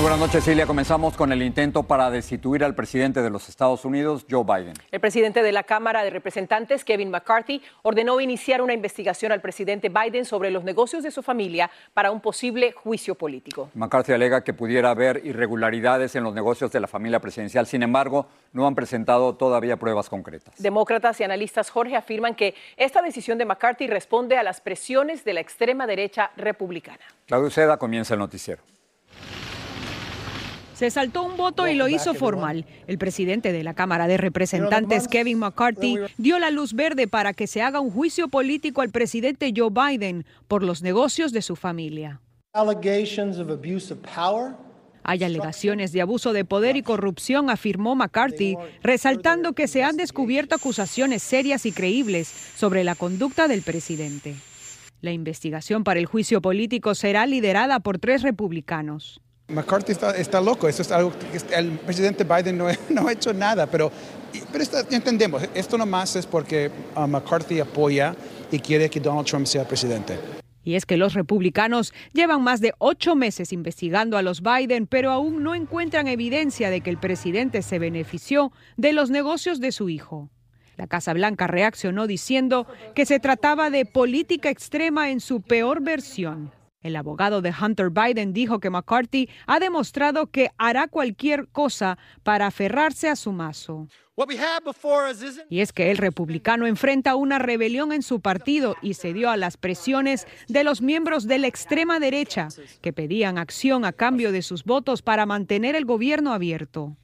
Muy buenas noches, Silvia. Comenzamos con el intento para destituir al presidente de los Estados Unidos, Joe Biden. El presidente de la Cámara de Representantes, Kevin McCarthy, ordenó iniciar una investigación al presidente Biden sobre los negocios de su familia para un posible juicio político. McCarthy alega que pudiera haber irregularidades en los negocios de la familia presidencial. Sin embargo, no han presentado todavía pruebas concretas. Demócratas y analistas Jorge afirman que esta decisión de McCarthy responde a las presiones de la extrema derecha republicana. Claudio Seda comienza el noticiero. Se saltó un voto y lo hizo formal. El presidente de la Cámara de Representantes, Kevin McCarthy, dio la luz verde para que se haga un juicio político al presidente Joe Biden por los negocios de su familia. Hay alegaciones de abuso de poder y corrupción, afirmó McCarthy, resaltando que se han descubierto acusaciones serias y creíbles sobre la conducta del presidente. La investigación para el juicio político será liderada por tres republicanos. McCarthy está, loco, eso es algo que el presidente Biden no, ha hecho nada, pero, pero entendemos, esto nomás es porque uh, McCarthy apoya y quiere que Donald Trump sea presidente. Y es que los republicanos llevan más de ocho meses investigando a los Biden, pero aún no encuentran evidencia de que el presidente se benefició de los negocios de su hijo. La Casa Blanca reaccionó diciendo que se trataba de política extrema en su peor versión. El abogado de Hunter Biden dijo que McCarthy ha demostrado que hará cualquier cosa para aferrarse a su mazo. Y es que el republicano enfrenta una rebelión en su partido y cedió a las presiones de los miembros de la extrema derecha que pedían acción a cambio de sus votos para mantener el gobierno abierto.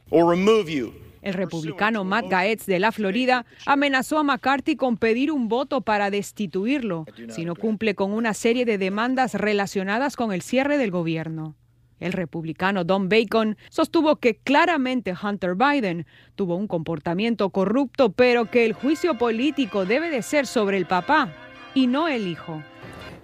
El republicano Matt Gaetz de la Florida amenazó a McCarthy con pedir un voto para destituirlo si no cumple con una serie de demandas relacionadas con el cierre del gobierno. El republicano Don Bacon sostuvo que claramente Hunter Biden tuvo un comportamiento corrupto, pero que el juicio político debe de ser sobre el papá y no el hijo.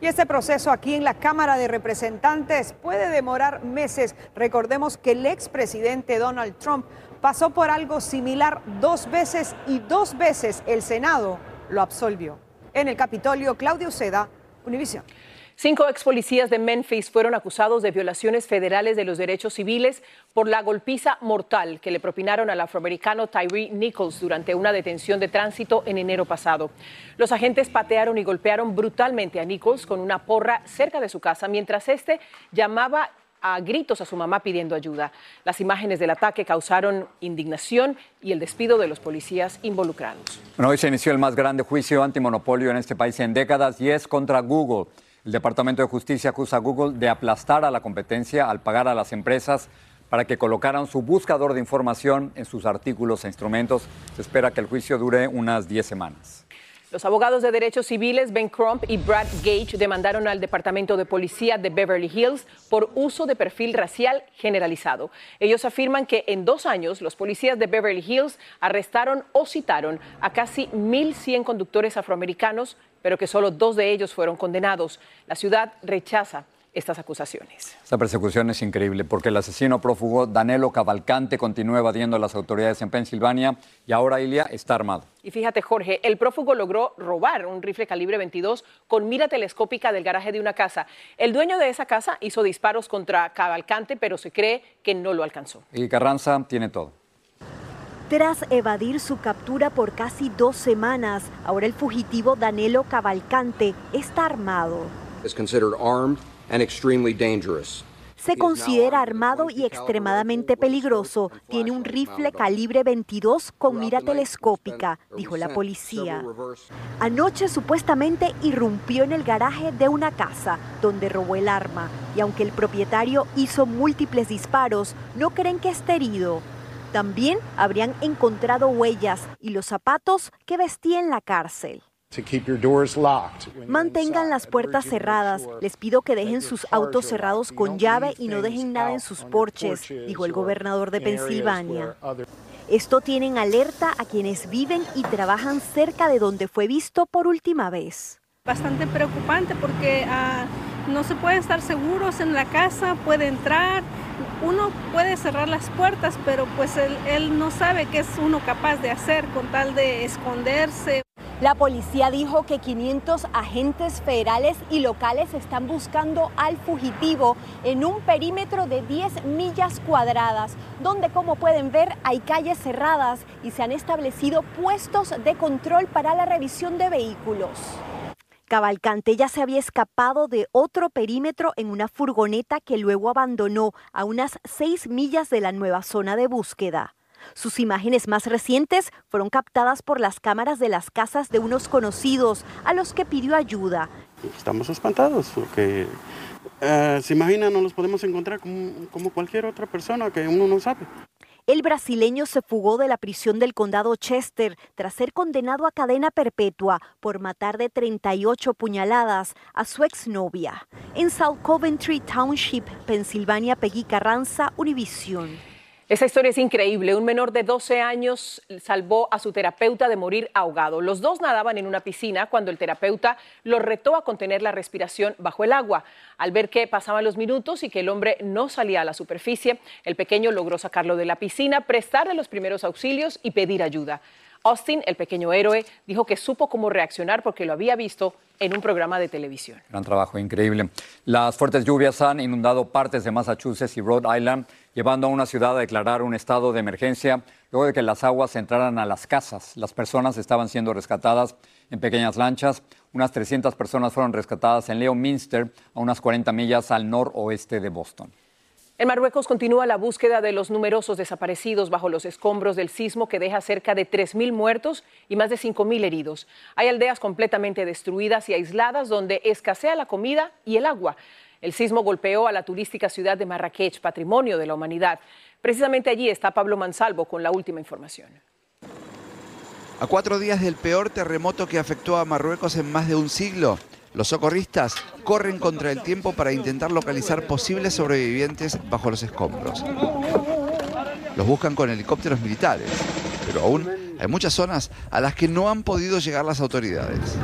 Y este proceso aquí en la Cámara de Representantes puede demorar meses. Recordemos que el expresidente Donald Trump pasó por algo similar dos veces y dos veces el Senado lo absolvió. En el Capitolio, Claudio Seda, Univisión. Cinco ex policías de Memphis fueron acusados de violaciones federales de los derechos civiles por la golpiza mortal que le propinaron al afroamericano Tyree Nichols durante una detención de tránsito en enero pasado. Los agentes patearon y golpearon brutalmente a Nichols con una porra cerca de su casa mientras este llamaba a gritos a su mamá pidiendo ayuda. Las imágenes del ataque causaron indignación y el despido de los policías involucrados. hoy se inició el más grande juicio antimonopolio en este país en décadas y es contra Google. El Departamento de Justicia acusa a Google de aplastar a la competencia al pagar a las empresas para que colocaran su buscador de información en sus artículos e instrumentos. Se espera que el juicio dure unas 10 semanas. Los abogados de derechos civiles Ben Crump y Brad Gage demandaron al Departamento de Policía de Beverly Hills por uso de perfil racial generalizado. Ellos afirman que en dos años los policías de Beverly Hills arrestaron o citaron a casi 1.100 conductores afroamericanos, pero que solo dos de ellos fueron condenados. La ciudad rechaza estas acusaciones. Esta persecución es increíble porque el asesino prófugo Danilo Cavalcante continúa evadiendo a las autoridades en Pensilvania y ahora Ilia está armado. Y fíjate, Jorge, el prófugo logró robar un rifle calibre 22 con mira telescópica del garaje de una casa. El dueño de esa casa hizo disparos contra Cavalcante, pero se cree que no lo alcanzó. Y Carranza tiene todo. Tras evadir su captura por casi dos semanas, ahora el fugitivo Danilo Cavalcante está armado. Se considera armado y extremadamente peligroso. Tiene un rifle calibre 22 con mira telescópica, dijo la policía. Anoche supuestamente irrumpió en el garaje de una casa donde robó el arma y aunque el propietario hizo múltiples disparos, no creen que esté herido. También habrían encontrado huellas y los zapatos que vestía en la cárcel. Mantengan las puertas cerradas. Les pido que dejen sus autos cerrados con llave y no dejen nada en sus porches, dijo el gobernador de Pensilvania. Esto tiene en alerta a quienes viven y trabajan cerca de donde fue visto por última vez. Bastante preocupante porque ah, no se puede estar seguros en la casa, puede entrar, uno puede cerrar las puertas, pero pues él, él no sabe qué es uno capaz de hacer con tal de esconderse. La policía dijo que 500 agentes federales y locales están buscando al fugitivo en un perímetro de 10 millas cuadradas, donde como pueden ver hay calles cerradas y se han establecido puestos de control para la revisión de vehículos. Cavalcante ya se había escapado de otro perímetro en una furgoneta que luego abandonó a unas 6 millas de la nueva zona de búsqueda. Sus imágenes más recientes fueron captadas por las cámaras de las casas de unos conocidos a los que pidió ayuda. Estamos espantados porque eh, se imagina no los podemos encontrar como, como cualquier otra persona que uno no sabe. El brasileño se fugó de la prisión del condado Chester tras ser condenado a cadena perpetua por matar de 38 puñaladas a su exnovia. En South Coventry Township, Pensilvania, Peggy Carranza, Univision. Esa historia es increíble. Un menor de 12 años salvó a su terapeuta de morir ahogado. Los dos nadaban en una piscina cuando el terapeuta lo retó a contener la respiración bajo el agua. Al ver que pasaban los minutos y que el hombre no salía a la superficie, el pequeño logró sacarlo de la piscina, prestarle los primeros auxilios y pedir ayuda. Austin, el pequeño héroe, dijo que supo cómo reaccionar porque lo había visto en un programa de televisión. Gran trabajo, increíble. Las fuertes lluvias han inundado partes de Massachusetts y Rhode Island, llevando a una ciudad a declarar un estado de emergencia luego de que las aguas entraran a las casas. Las personas estaban siendo rescatadas en pequeñas lanchas. Unas 300 personas fueron rescatadas en Leominster, a unas 40 millas al noroeste de Boston. En Marruecos continúa la búsqueda de los numerosos desaparecidos bajo los escombros del sismo que deja cerca de 3.000 muertos y más de 5.000 heridos. Hay aldeas completamente destruidas y aisladas donde escasea la comida y el agua. El sismo golpeó a la turística ciudad de Marrakech, patrimonio de la humanidad. Precisamente allí está Pablo Mansalvo con la última información. A cuatro días del peor terremoto que afectó a Marruecos en más de un siglo, los socorristas corren contra el tiempo para intentar localizar posibles sobrevivientes bajo los escombros. Los buscan con helicópteros militares, pero aún hay muchas zonas a las que no han podido llegar las autoridades.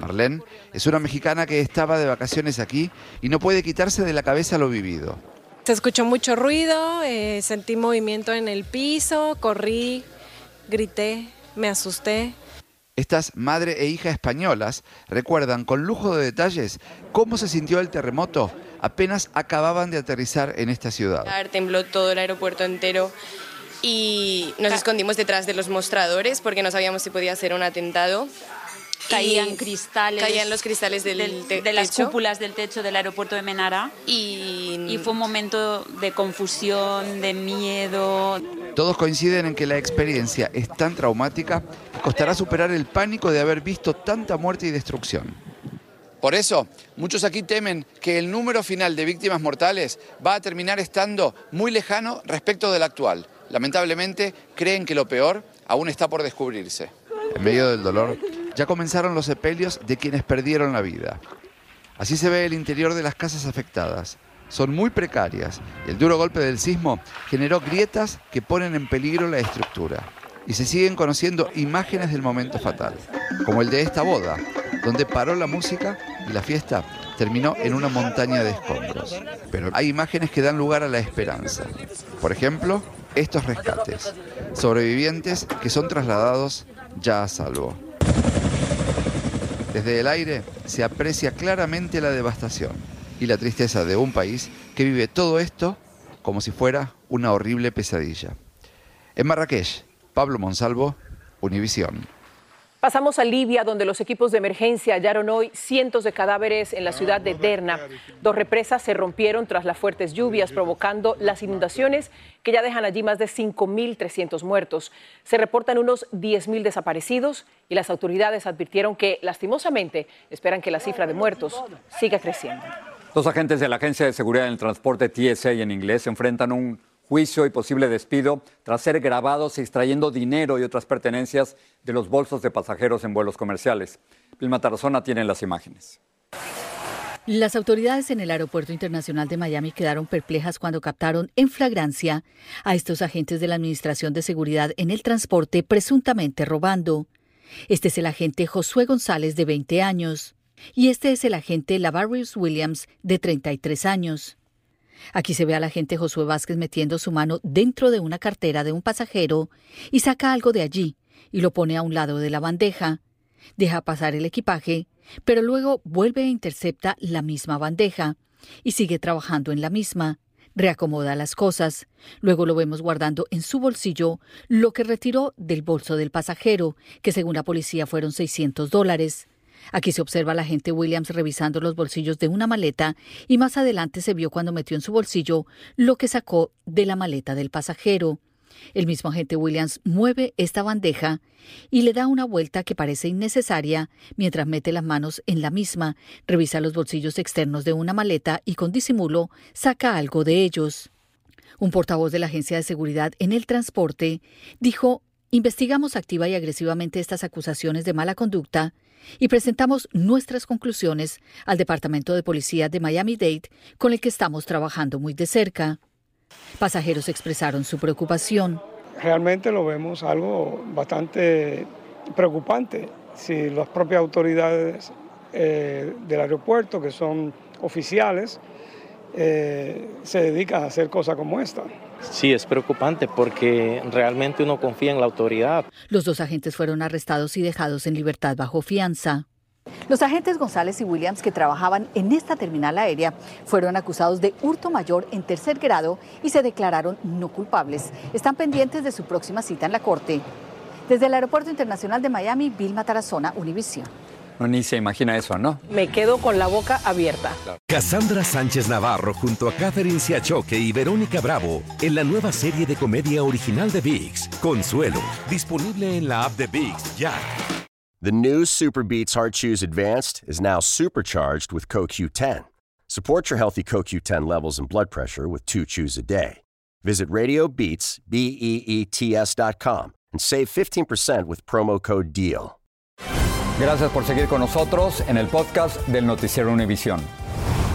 Marlene es una mexicana que estaba de vacaciones aquí y no puede quitarse de la cabeza lo vivido. Se escuchó mucho ruido, eh, sentí movimiento en el piso, corrí, grité, me asusté. Estas madre e hija españolas recuerdan con lujo de detalles cómo se sintió el terremoto apenas acababan de aterrizar en esta ciudad. Tembló todo el aeropuerto entero y nos escondimos detrás de los mostradores porque no sabíamos si podía ser un atentado caían cristales. Caían los cristales del, de las cúpulas del techo del aeropuerto de Menara. Y... y fue un momento de confusión, de miedo. Todos coinciden en que la experiencia es tan traumática que costará superar el pánico de haber visto tanta muerte y destrucción. Por eso, muchos aquí temen que el número final de víctimas mortales va a terminar estando muy lejano respecto del actual. Lamentablemente, creen que lo peor aún está por descubrirse. En medio del dolor, ya comenzaron los sepelios de quienes perdieron la vida. Así se ve el interior de las casas afectadas. Son muy precarias y el duro golpe del sismo generó grietas que ponen en peligro la estructura. Y se siguen conociendo imágenes del momento fatal, como el de esta boda, donde paró la música y la fiesta terminó en una montaña de escombros. Pero hay imágenes que dan lugar a la esperanza. Por ejemplo, estos rescates. Sobrevivientes que son trasladados ya a salvo. Desde el aire se aprecia claramente la devastación y la tristeza de un país que vive todo esto como si fuera una horrible pesadilla. En Marrakech, Pablo Monsalvo, Univisión. Pasamos a Libia, donde los equipos de emergencia hallaron hoy cientos de cadáveres en la ciudad de Derna. Dos represas se rompieron tras las fuertes lluvias, provocando las inundaciones que ya dejan allí más de 5.300 muertos. Se reportan unos 10.000 desaparecidos y las autoridades advirtieron que, lastimosamente, esperan que la cifra de muertos siga creciendo. Dos agentes de la Agencia de Seguridad en el Transporte TSA en inglés enfrentan un juicio y posible despido tras ser grabados extrayendo dinero y otras pertenencias de los bolsos de pasajeros en vuelos comerciales. Vilma Tarazona tiene las imágenes. Las autoridades en el Aeropuerto Internacional de Miami quedaron perplejas cuando captaron en flagrancia a estos agentes de la Administración de Seguridad en el transporte presuntamente robando. Este es el agente Josué González de 20 años y este es el agente Lavarius Williams de 33 años. Aquí se ve al agente Josué Vázquez metiendo su mano dentro de una cartera de un pasajero y saca algo de allí y lo pone a un lado de la bandeja. Deja pasar el equipaje, pero luego vuelve e intercepta la misma bandeja y sigue trabajando en la misma. Reacomoda las cosas. Luego lo vemos guardando en su bolsillo lo que retiró del bolso del pasajero, que según la policía fueron 600 dólares. Aquí se observa a la agente Williams revisando los bolsillos de una maleta y más adelante se vio cuando metió en su bolsillo lo que sacó de la maleta del pasajero. El mismo agente Williams mueve esta bandeja y le da una vuelta que parece innecesaria mientras mete las manos en la misma, revisa los bolsillos externos de una maleta y con disimulo saca algo de ellos. Un portavoz de la Agencia de Seguridad en el Transporte dijo Investigamos activa y agresivamente estas acusaciones de mala conducta y presentamos nuestras conclusiones al Departamento de Policía de Miami-Dade, con el que estamos trabajando muy de cerca. Pasajeros expresaron su preocupación. Realmente lo vemos algo bastante preocupante. Si las propias autoridades eh, del aeropuerto, que son oficiales, eh, se dedican a hacer cosas como esta. Sí, es preocupante porque realmente uno confía en la autoridad. Los dos agentes fueron arrestados y dejados en libertad bajo fianza. Los agentes González y Williams que trabajaban en esta terminal aérea fueron acusados de hurto mayor en tercer grado y se declararon no culpables. Están pendientes de su próxima cita en la corte. Desde el Aeropuerto Internacional de Miami, Vilma Tarazona, Univision. No, ni se imagina eso, ¿no? Me quedo con la boca abierta. Cassandra Sánchez Navarro junto a Catherine Siachoque y Verónica Bravo en la nueva serie de comedia original de VIX, Consuelo, disponible en la app de VIX ya. The new Super Beats Heart Chews Advanced is now supercharged with CoQ10. Support your healthy CoQ10 levels and blood pressure with two chews a day. Visit RadioBeats, B-E-E-T-S dot com and save 15% with promo code DEAL. Gracias por seguir con nosotros en el podcast del Noticiero Univisión.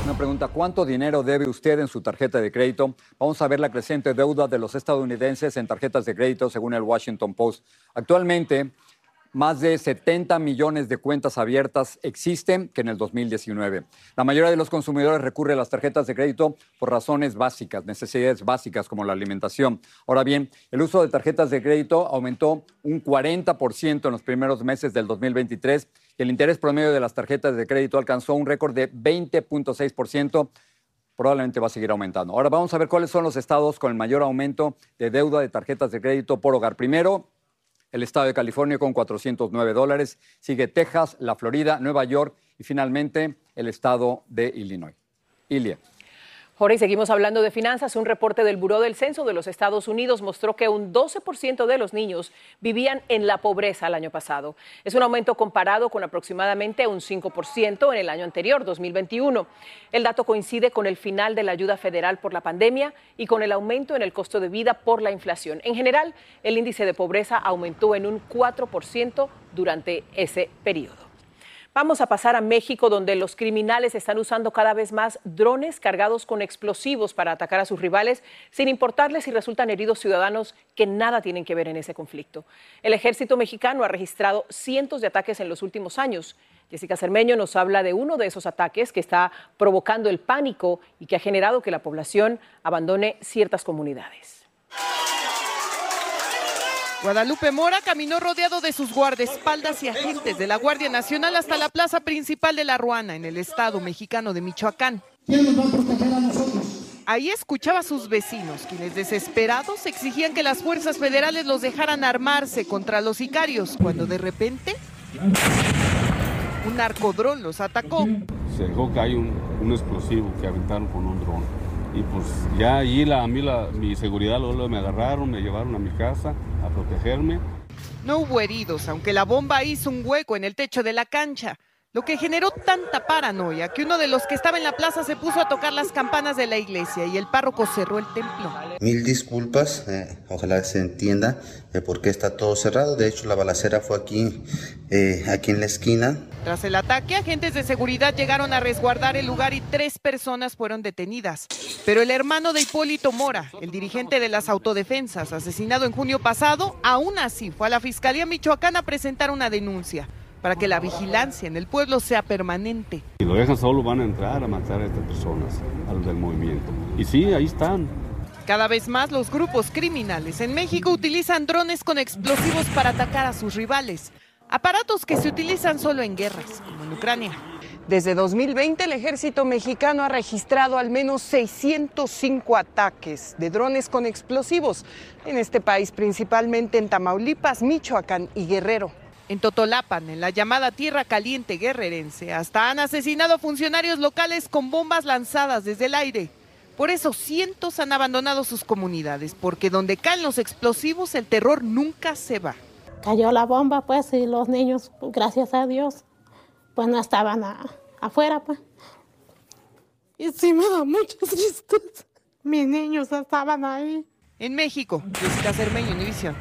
Una pregunta, ¿cuánto dinero debe usted en su tarjeta de crédito? Vamos a ver la creciente deuda de los estadounidenses en tarjetas de crédito según el Washington Post. Actualmente, más de 70 millones de cuentas abiertas existen que en el 2019. La mayoría de los consumidores recurre a las tarjetas de crédito por razones básicas, necesidades básicas como la alimentación. Ahora bien, el uso de tarjetas de crédito aumentó un 40% en los primeros meses del 2023 y el interés promedio de las tarjetas de crédito alcanzó un récord de 20.6% probablemente va a seguir aumentando. Ahora vamos a ver cuáles son los estados con el mayor aumento de deuda de tarjetas de crédito por hogar. Primero, el estado de California con 409 dólares, sigue Texas, la Florida, Nueva York y finalmente el estado de Illinois. Ilia. Jorge, seguimos hablando de finanzas. Un reporte del Buró del Censo de los Estados Unidos mostró que un 12% de los niños vivían en la pobreza el año pasado. Es un aumento comparado con aproximadamente un 5% en el año anterior, 2021. El dato coincide con el final de la ayuda federal por la pandemia y con el aumento en el costo de vida por la inflación. En general, el índice de pobreza aumentó en un 4% durante ese periodo. Vamos a pasar a México, donde los criminales están usando cada vez más drones cargados con explosivos para atacar a sus rivales, sin importarles si resultan heridos ciudadanos que nada tienen que ver en ese conflicto. El ejército mexicano ha registrado cientos de ataques en los últimos años. Jessica Cermeño nos habla de uno de esos ataques que está provocando el pánico y que ha generado que la población abandone ciertas comunidades. Guadalupe Mora caminó rodeado de sus guardaespaldas y agentes de la Guardia Nacional hasta la plaza principal de La Ruana, en el estado mexicano de Michoacán. ¿Quién nos va a proteger a nosotros? Ahí escuchaba a sus vecinos, quienes desesperados exigían que las fuerzas federales los dejaran armarse contra los sicarios, cuando de repente un narcodrón los atacó. Se dejó que hay un, un explosivo que aventaron con un dron. Y pues ya allí la, a mí la, mi seguridad luego me agarraron, me llevaron a mi casa a protegerme. No hubo heridos, aunque la bomba hizo un hueco en el techo de la cancha, lo que generó tanta paranoia que uno de los que estaba en la plaza se puso a tocar las campanas de la iglesia y el párroco cerró el templo. Mil disculpas, eh, ojalá se entienda eh, por qué está todo cerrado. De hecho, la balacera fue aquí, eh, aquí en la esquina. Tras el ataque, agentes de seguridad llegaron a resguardar el lugar y tres personas fueron detenidas. Pero el hermano de Hipólito Mora, el dirigente de las autodefensas, asesinado en junio pasado, aún así fue a la Fiscalía Michoacán a presentar una denuncia para que la vigilancia en el pueblo sea permanente. Si lo dejan solo van a entrar a matar a estas personas, a los del movimiento. Y sí, ahí están. Cada vez más los grupos criminales en México utilizan drones con explosivos para atacar a sus rivales. Aparatos que se utilizan solo en guerras, como en Ucrania. Desde 2020 el ejército mexicano ha registrado al menos 605 ataques de drones con explosivos en este país, principalmente en Tamaulipas, Michoacán y Guerrero. En Totolapan, en la llamada Tierra Caliente guerrerense, hasta han asesinado funcionarios locales con bombas lanzadas desde el aire. Por eso cientos han abandonado sus comunidades, porque donde caen los explosivos el terror nunca se va. Cayó la bomba, pues, y los niños, gracias a Dios, pues no estaban a- afuera, pues. Y sí me da mucha tristeza. Mis niños estaban ahí. En México, Jessica Cermeño, Univisión.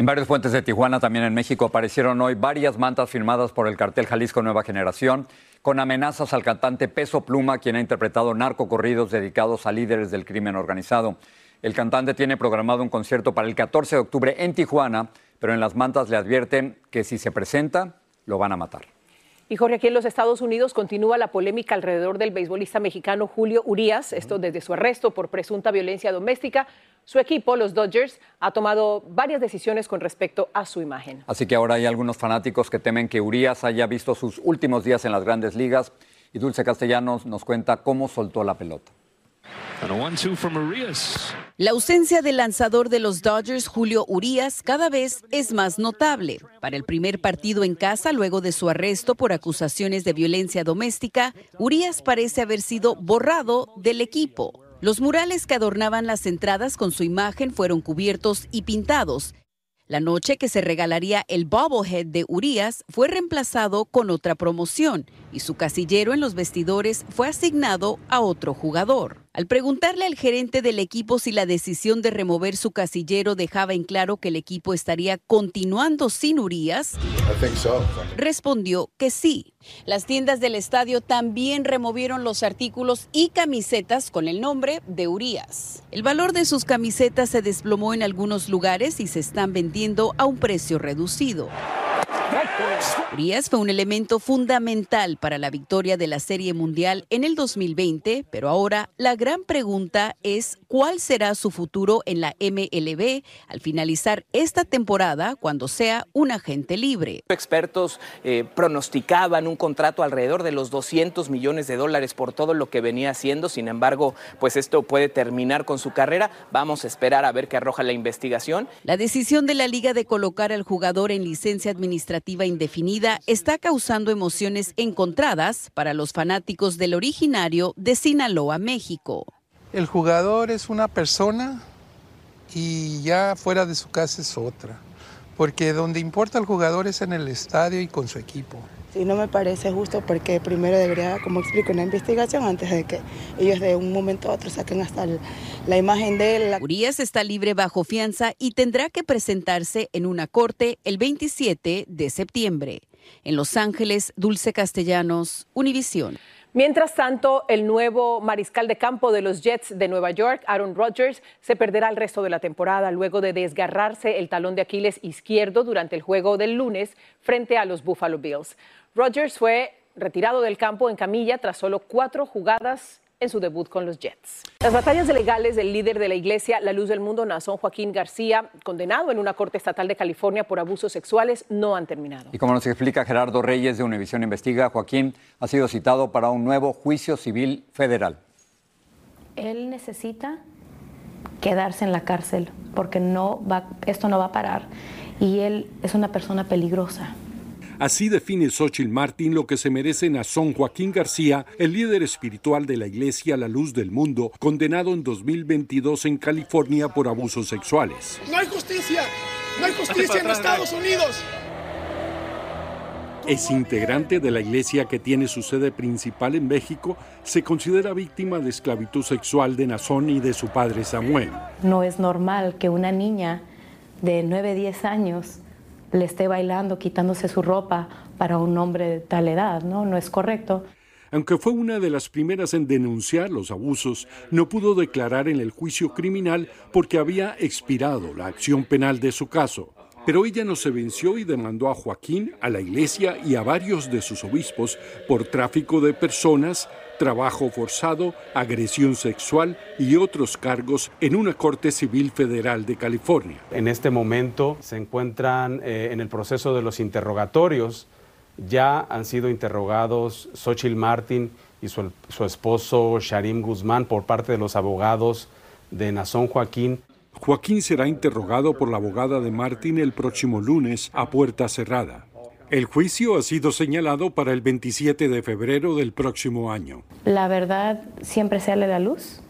En varios puentes de Tijuana, también en México, aparecieron hoy varias mantas firmadas por el cartel Jalisco Nueva Generación, con amenazas al cantante Peso Pluma, quien ha interpretado narcocorridos dedicados a líderes del crimen organizado. El cantante tiene programado un concierto para el 14 de octubre en Tijuana, pero en las mantas le advierten que si se presenta, lo van a matar. Y Jorge, aquí en los Estados Unidos continúa la polémica alrededor del beisbolista mexicano Julio Urías, esto desde su arresto por presunta violencia doméstica. Su equipo, los Dodgers, ha tomado varias decisiones con respecto a su imagen. Así que ahora hay algunos fanáticos que temen que Urias haya visto sus últimos días en las grandes ligas. Y Dulce Castellanos nos cuenta cómo soltó la pelota. And a one-two from Urias. La ausencia del lanzador de los Dodgers, Julio Urías, cada vez es más notable. Para el primer partido en casa, luego de su arresto por acusaciones de violencia doméstica, Urías parece haber sido borrado del equipo. Los murales que adornaban las entradas con su imagen fueron cubiertos y pintados. La noche que se regalaría el bobblehead de Urias fue reemplazado con otra promoción y su casillero en los vestidores fue asignado a otro jugador. Al preguntarle al gerente del equipo si la decisión de remover su casillero dejaba en claro que el equipo estaría continuando sin Urias, respondió que sí. Las tiendas del estadio también removieron los artículos y camisetas con el nombre de Urias. El valor de sus camisetas se desplomó en algunos lugares y se están vendiendo a un precio reducido. Urias fue un elemento fundamental para la victoria de la Serie Mundial en el 2020, pero ahora la gran pregunta es cuál será su futuro en la MLB al finalizar esta temporada cuando sea un agente libre. Expertos eh, pronosticaban un contrato alrededor de los 200 millones de dólares por todo lo que venía haciendo. Sin embargo, pues esto puede terminar con su carrera. Vamos a esperar a ver qué arroja la investigación. La decisión de la liga de colocar al jugador en licencia administrativa indefinida está causando emociones encontradas para los fanáticos del originario de Sinaloa, México. El jugador es una persona y ya fuera de su casa es otra, porque donde importa el jugador es en el estadio y con su equipo. Sí, no me parece justo porque primero debería, como explico, una investigación antes de que ellos de un momento a otro saquen hasta el- la imagen de él. Urias está libre bajo fianza y tendrá que presentarse en una corte el 27 de septiembre. En Los Ángeles, Dulce Castellanos, Univisión. Mientras tanto, el nuevo mariscal de campo de los Jets de Nueva York, Aaron Rodgers, se perderá el resto de la temporada luego de desgarrarse el talón de Aquiles izquierdo durante el juego del lunes frente a los Buffalo Bills. Rodgers fue retirado del campo en camilla tras solo cuatro jugadas en su debut con los Jets. Las batallas legales del líder de la iglesia La Luz del Mundo, Nazón Joaquín García, condenado en una corte estatal de California por abusos sexuales, no han terminado. Y como nos explica Gerardo Reyes de Univisión Investiga, Joaquín ha sido citado para un nuevo juicio civil federal. Él necesita quedarse en la cárcel porque no va, esto no va a parar y él es una persona peligrosa. Así define Xochitl Martín lo que se merece Nazón Joaquín García, el líder espiritual de la Iglesia La Luz del Mundo, condenado en 2022 en California por abusos sexuales. No hay justicia, no hay justicia en Estados Unidos. Es integrante de la iglesia que tiene su sede principal en México, se considera víctima de esclavitud sexual de Nazón y de su padre Samuel. No es normal que una niña de 9, 10 años le esté bailando, quitándose su ropa para un hombre de tal edad, ¿no? No es correcto. Aunque fue una de las primeras en denunciar los abusos, no pudo declarar en el juicio criminal porque había expirado la acción penal de su caso. Pero ella no se venció y demandó a Joaquín, a la iglesia y a varios de sus obispos por tráfico de personas, trabajo forzado, agresión sexual y otros cargos en una corte civil federal de California. En este momento se encuentran eh, en el proceso de los interrogatorios. Ya han sido interrogados Xochitl Martin y su, su esposo Sharim Guzmán por parte de los abogados de Nazón Joaquín. Joaquín será interrogado por la abogada de Martín el próximo lunes a puerta cerrada. El juicio ha sido señalado para el 27 de febrero del próximo año. La verdad siempre sale a la luz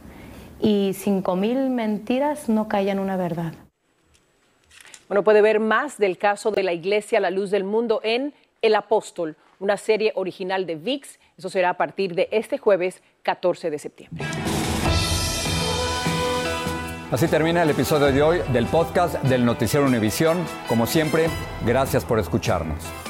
y cinco mil mentiras no callan una verdad. Bueno, puede ver más del caso de la Iglesia La Luz del Mundo en El Apóstol, una serie original de VIX. Eso será a partir de este jueves 14 de septiembre. Así termina el episodio de hoy del podcast del Noticiero Univisión. Como siempre, gracias por escucharnos.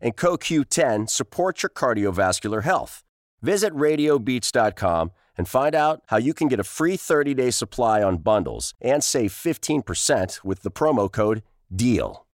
and CoQ10 support your cardiovascular health. Visit radiobeats.com and find out how you can get a free 30 day supply on bundles and save 15% with the promo code DEAL.